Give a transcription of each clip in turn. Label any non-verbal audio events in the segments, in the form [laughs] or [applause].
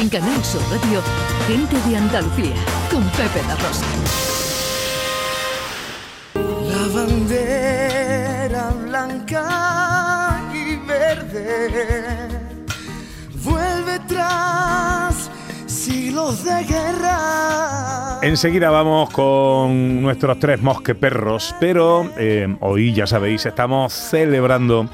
En Canal Sur Radio, Gente de Andalucía, con Pepe La Rosa. La bandera blanca y verde vuelve tras siglos de guerra. Enseguida vamos con nuestros tres mosqueperros, pero eh, hoy ya sabéis, estamos celebrando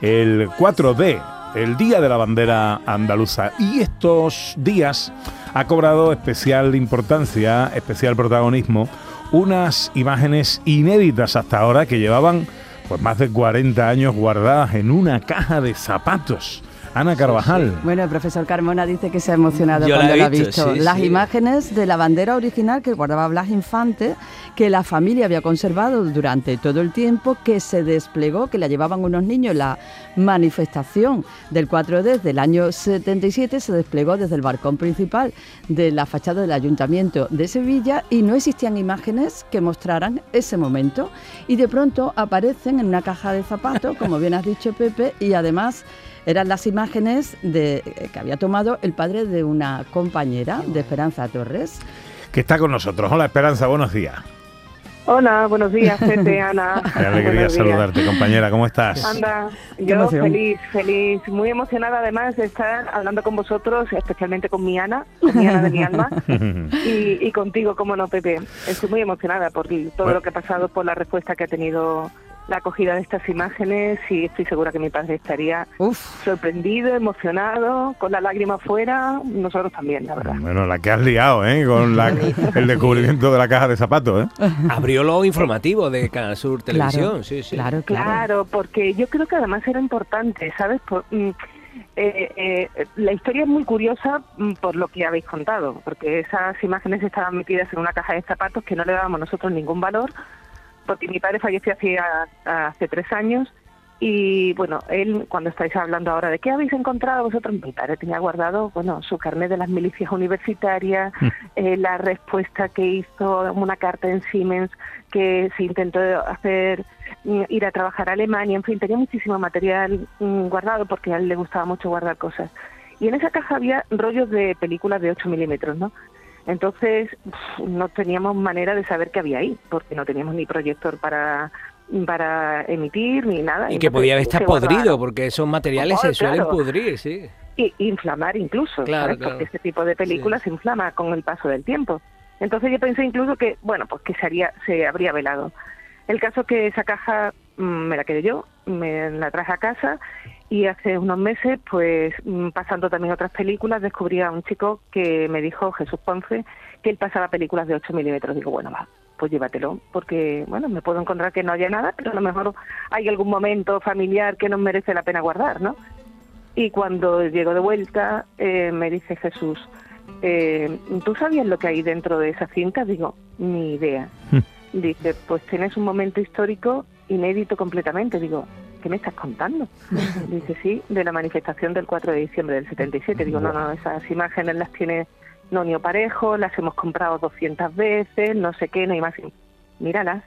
el 4D, el Día de la Bandera Andaluza, y estos días ha cobrado especial importancia, especial protagonismo, unas imágenes inéditas hasta ahora que llevaban pues más de 40 años guardadas en una caja de zapatos. Ana Carvajal. Bueno, el profesor Carmona dice que se ha emocionado cuando lo ha visto. Las imágenes de la bandera original que guardaba Blas Infante, que la familia había conservado durante todo el tiempo, que se desplegó, que la llevaban unos niños en la manifestación del 4D del año 77, se desplegó desde el balcón principal de la fachada del Ayuntamiento de Sevilla y no existían imágenes que mostraran ese momento. Y de pronto aparecen en una caja de zapatos, como bien has dicho Pepe, y además eran las imágenes de, eh, que había tomado el padre de una compañera de Esperanza Torres. Que está con nosotros. Hola Esperanza, buenos días. Hola, buenos días, [laughs] gente, Ana. Qué alegría saludarte, compañera. ¿Cómo estás? Anda, yo feliz, feliz, muy emocionada además de estar hablando con vosotros, especialmente con mi Ana, con mi Ana de mi alma, [laughs] y, contigo, como no, Pepe. Estoy muy emocionada por todo lo que ha pasado, por la respuesta que ha tenido la acogida de estas imágenes y estoy segura que mi padre estaría sorprendido, emocionado, con la lágrima fuera, nosotros también, la verdad. Bueno, la que has liado, ¿eh? Con [laughs] el descubrimiento de la caja de zapatos, ¿eh? [laughs] Abrió lo informativo de Canal Sur Televisión, sí, sí. Claro, claro. porque yo creo que además era importante, ¿sabes? Mm, eh, eh, la historia es muy curiosa mm, por lo que habéis contado, porque esas imágenes estaban metidas en una caja de zapatos que no le dábamos nosotros ningún valor, porque mi padre falleció hace, hace tres años y bueno, él, cuando estáis hablando ahora de qué habéis encontrado vosotros, mi padre tenía guardado, bueno, su carnet de las milicias universitarias, mm. eh, la respuesta que hizo, una carta en Siemens que se intentó hacer mm, ir a trabajar a Alemania, en fin, tenía muchísimo material mm, guardado porque a él le gustaba mucho guardar cosas. Y en esa caja había rollos de películas de 8 milímetros, ¿no? Entonces no teníamos manera de saber qué había ahí, porque no teníamos ni proyector para para emitir ni nada. Y que podía estar podrido, porque esos materiales se suelen pudrir, sí. Y inflamar incluso, claro, porque este tipo de películas se inflama con el paso del tiempo. Entonces yo pensé incluso que, bueno, pues que se, haría, se habría velado. El caso es que esa caja mm, me la quedé yo, me la traje a casa y hace unos meses, pues mm, pasando también otras películas, descubrí a un chico que me dijo, Jesús Ponce, que él pasaba películas de 8 milímetros. Digo, bueno, va, pues llévatelo, porque, bueno, me puedo encontrar que no haya nada, pero a lo mejor hay algún momento familiar que nos merece la pena guardar, ¿no? Y cuando llego de vuelta, eh, me dice Jesús, eh, ¿tú sabías lo que hay dentro de esa cinta? Digo, ni idea. Hmm. Dice, pues tienes un momento histórico inédito completamente. Digo, ¿qué me estás contando? Dice, sí, de la manifestación del 4 de diciembre del 77. Digo, no, no, esas imágenes las tiene Nonio Parejo, las hemos comprado 200 veces, no sé qué, no hay más. Míralas,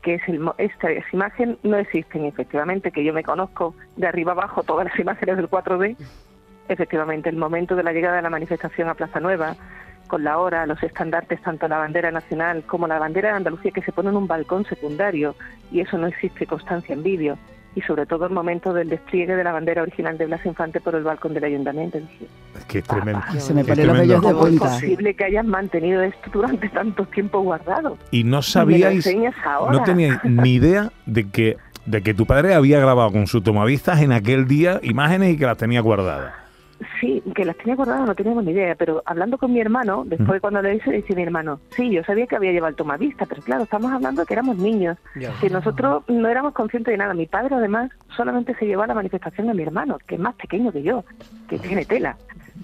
que es el, esta, imagen no existen efectivamente, que yo me conozco de arriba abajo todas las imágenes del 4D. Efectivamente, el momento de la llegada de la manifestación a Plaza Nueva, con la hora, los estandartes, tanto la bandera nacional como la bandera de Andalucía, que se pone en un balcón secundario, y eso no existe constancia en vídeo y sobre todo el momento del despliegue de la bandera original de Blas Infante por el balcón del ayuntamiento. Es que es tremendo. Se me pone los de ¿Cómo es posible que hayan mantenido esto durante tanto tiempo guardado? Y no sabíais, no teníais ni idea de que de que tu padre había grabado con su tomavistas en aquel día imágenes y que las tenía guardadas. Sí, que las tenía guardadas no teníamos ni idea, pero hablando con mi hermano, después cuando le hice, dice mi hermano, sí, yo sabía que había llevado el tomavista, pero claro, estamos hablando de que éramos niños, que nosotros no éramos conscientes de nada. Mi padre además solamente se llevó a la manifestación de mi hermano, que es más pequeño que yo, que tiene tela,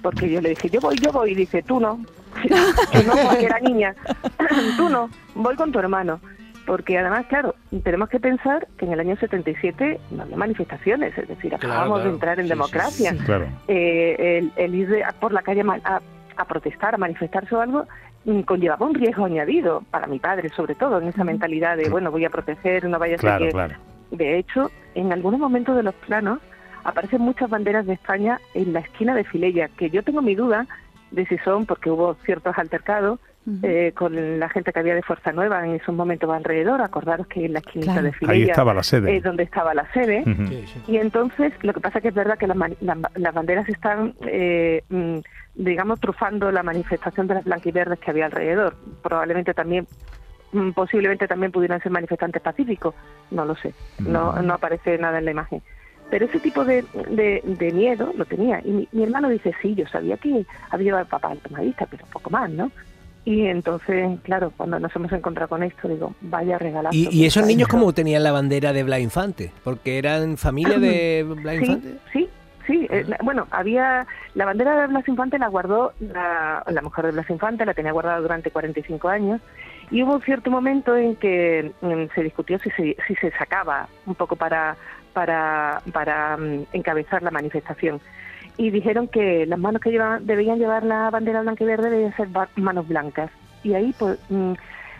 porque yo le dije, yo voy, yo voy, y dice, tú no, [laughs] yo no, porque era niña, [clears throat] tú no, voy con tu hermano porque además, claro, tenemos que pensar que en el año 77 no había manifestaciones, es decir, acabamos de entrar en democracia. Eh, el, ir por la calle a, protestar, a manifestarse o algo, mm, conllevaba un riesgo añadido, para mi padre sobre todo, en esa mentalidad de, bueno, voy a proteger, no vaya a ser que... De hecho, en algunos momentos de los planos aparecen muchas banderas de España en la esquina de Filella, que yo tengo mi duda de Sison porque hubo ciertos altercados eh, con la gente que había de Fuerza Nueva en esos momentos alrededor. Acordaros que en la esquinita de Filella estaba la sede. es donde estaba la sede. Y entonces, lo que pasa que es verdad que las banderas están, eh, mm, digamos, trufando la manifestación de las blanquiverdes que había alrededor. Probablemente también mm, posiblemente también pudieran ser manifestantes pacíficos, no lo sé, no, no aparece nada en la imagen. Pero ese tipo de, de, miedo lo tenía. Y mi, hermano dice, sí, yo sabía que había llevado papá al tomadista, pero poco más, ¿no? Y entonces, claro, cuando nos hemos encontrado con esto, digo, vaya regalazo. ¿Y, y esos niños cómo tenían la bandera de Blas Infante? ¿Porque eran familia de [clears throat] Blas Infante? Sí, sí. Eh, bueno, había la bandera de Blas Infante la guardó la, la, mujer de Blas Infante, la tenía guardada durante 45 años y hubo un cierto momento en que mm, se discutió si se, si se sacaba un poco para para para mm, encabezar la manifestación y dijeron que las manos que llevaban, debían llevar la bandera blanca y verde debían ser manos blancas. Y ahí pues mm,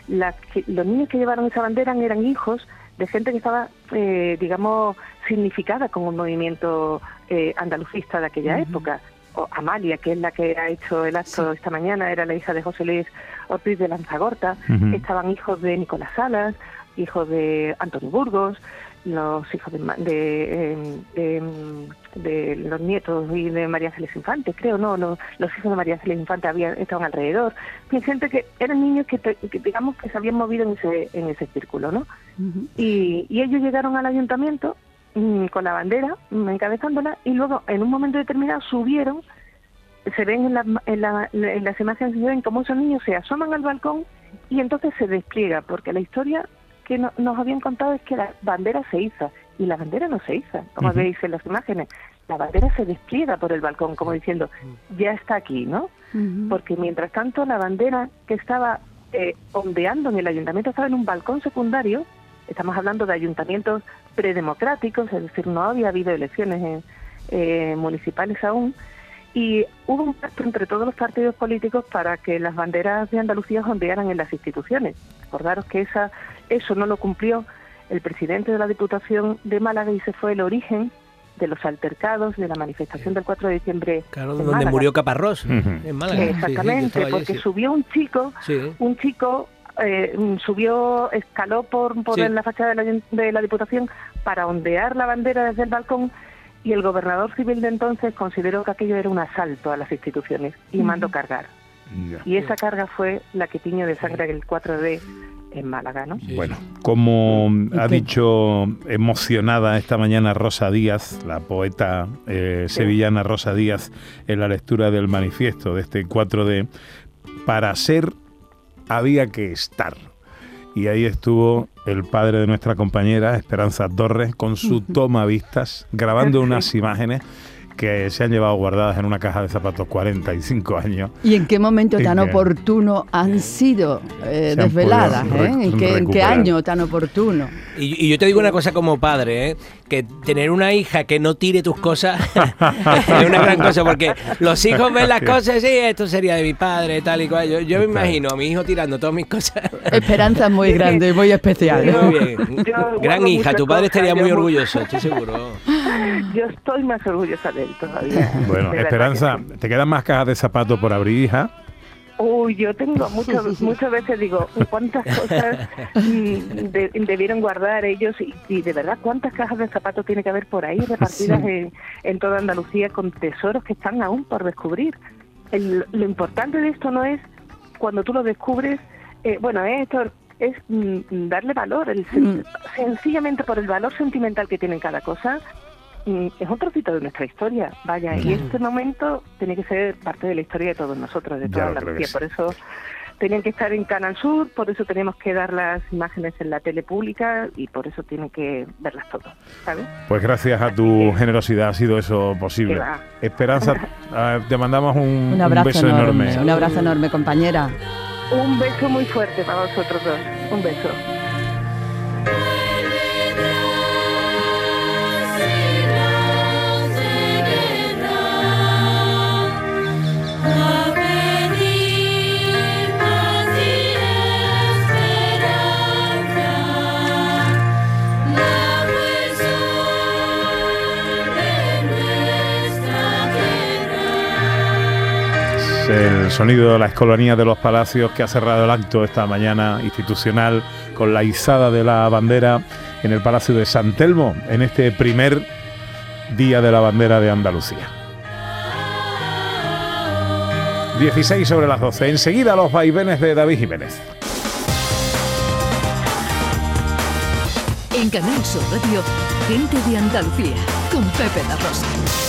los niños que llevaron esa bandera eran hijos de gente que estaba, eh, digamos, significada con un movimiento eh, andalucista de aquella época. O Amalia, que es la que ha hecho el acto esta mañana, era la hija de José Luis Ortiz de Lanzagorta. Estaban hijos de Nicolás Salas, hijos de Antonio Burgos, los hijos de, de, los nietos y de María Celeste Infante, creo, no, los, hijos de María Celeste Infante habían, estaban alrededor. Y gente que eran niños que, digamos que se habían movido en ese, en ese círculo, ¿no? y, y, ellos llegaron al ayuntamiento mm, con la bandera, mm, encabezándola, y luego en un momento determinado subieron, se ven en, la, en, la, en las imágenes, se ven cómo esos niños se asoman al balcón y entonces se despliega, porque la historia que nos habían contado es que la bandera se hizo y la bandera no se hizo, como veis en las imágenes. La bandera se despliega por el balcón, como diciendo, ya está aquí, ¿no? Porque mientras tanto la bandera que estaba eh, ondeando en el ayuntamiento estaba en un balcón secundario, estamos hablando de ayuntamientos predemocráticos, es decir, no había habido elecciones eh, municipales aún, y hubo un pacto entre todos los partidos políticos para que las banderas de Andalucía ondearan en las instituciones. Acordaros que esa, eso no lo cumplió. El presidente de la Diputación de Málaga y se fue el origen de los altercados de la manifestación del 4 de diciembre. Claro, donde murió Caparrós, en Málaga. Exactamente, porque subió un chico, un chico eh, subió, escaló por, por la fachada de la, de la Diputación para ondear la bandera desde el balcón y el gobernador civil de entonces consideró que aquello era un asalto a las instituciones y mandó cargar. Y esa carga fue la que tiñó de sangre el 4D en Málaga, ¿no? Bueno, como ha dicho emocionada esta mañana Rosa Díaz, la poeta eh, sevillana Rosa Díaz, en la lectura del manifiesto de este 4D, para ser había que estar y ahí estuvo el padre de nuestra compañera, Esperanza Torres, con su [laughs] toma vistas, grabando unas imágenes que se han llevado guardadas en una caja de zapatos 45 años. ¿Y en qué momento tan oportuno han sido eh, desveladas? Eh? ¿En, qué, año tan oportuno? Y, yo te digo una cosa como padre, ¿eh? que tener una hija que no tire tus cosas [laughs] es una gran cosa, porque los hijos ven las cosas y esto sería de mi padre, tal y cual. Yo, yo me imagino a mi hijo tirando todas mis cosas. Esperanza muy [laughs] grande, muy especial. Muy bien. Gran hija, tu padre estaría muy orgulloso, estoy seguro. [laughs] Yo estoy más orgullosa de él todavía. [laughs] Bueno, Esperanza, ¿te quedan más cajas de zapatos por abrir, hija? Uy, yo tengo muchas [laughs] muchas veces digo, ¿cuántas cosas mm, debieron guardar ellos? Y, de verdad, ¿cuántas cajas de zapatos tiene que haber por ahí repartidas en, toda Andalucía con tesoros que están aún por descubrir? lo importante de esto no es cuando tú lo descubres, eh, bueno, esto es mm, darle valor, el, mm. sencillamente por el valor sentimental que tiene cada cosa, es un trocito de nuestra historia, vaya, y este momento tiene que ser parte de la historia de todos nosotros, de toda Andalucía, por eso tenían que estar en Canal Sur, por eso tenemos que dar las imágenes en la tele pública y por eso tienen que verlas todos, ¿sabes? Pues gracias a tu generosidad ha sido eso posible. Esperanza, [laughs] ah, te mandamos un, un, beso enorme. Un abrazo enorme, compañera. Un beso muy fuerte para vosotros dos. Un beso. El sonido de la escolanía de los palacios que ha cerrado el acto esta mañana institucional con la izada de la bandera en el Palacio de San Telmo en este primer día de la bandera de Andalucía. 16 sobre las 12. Enseguida los vaivenes de David Jiménez. En Canal Sur Radio, gente de Andalucía, con Pepe La Rosa.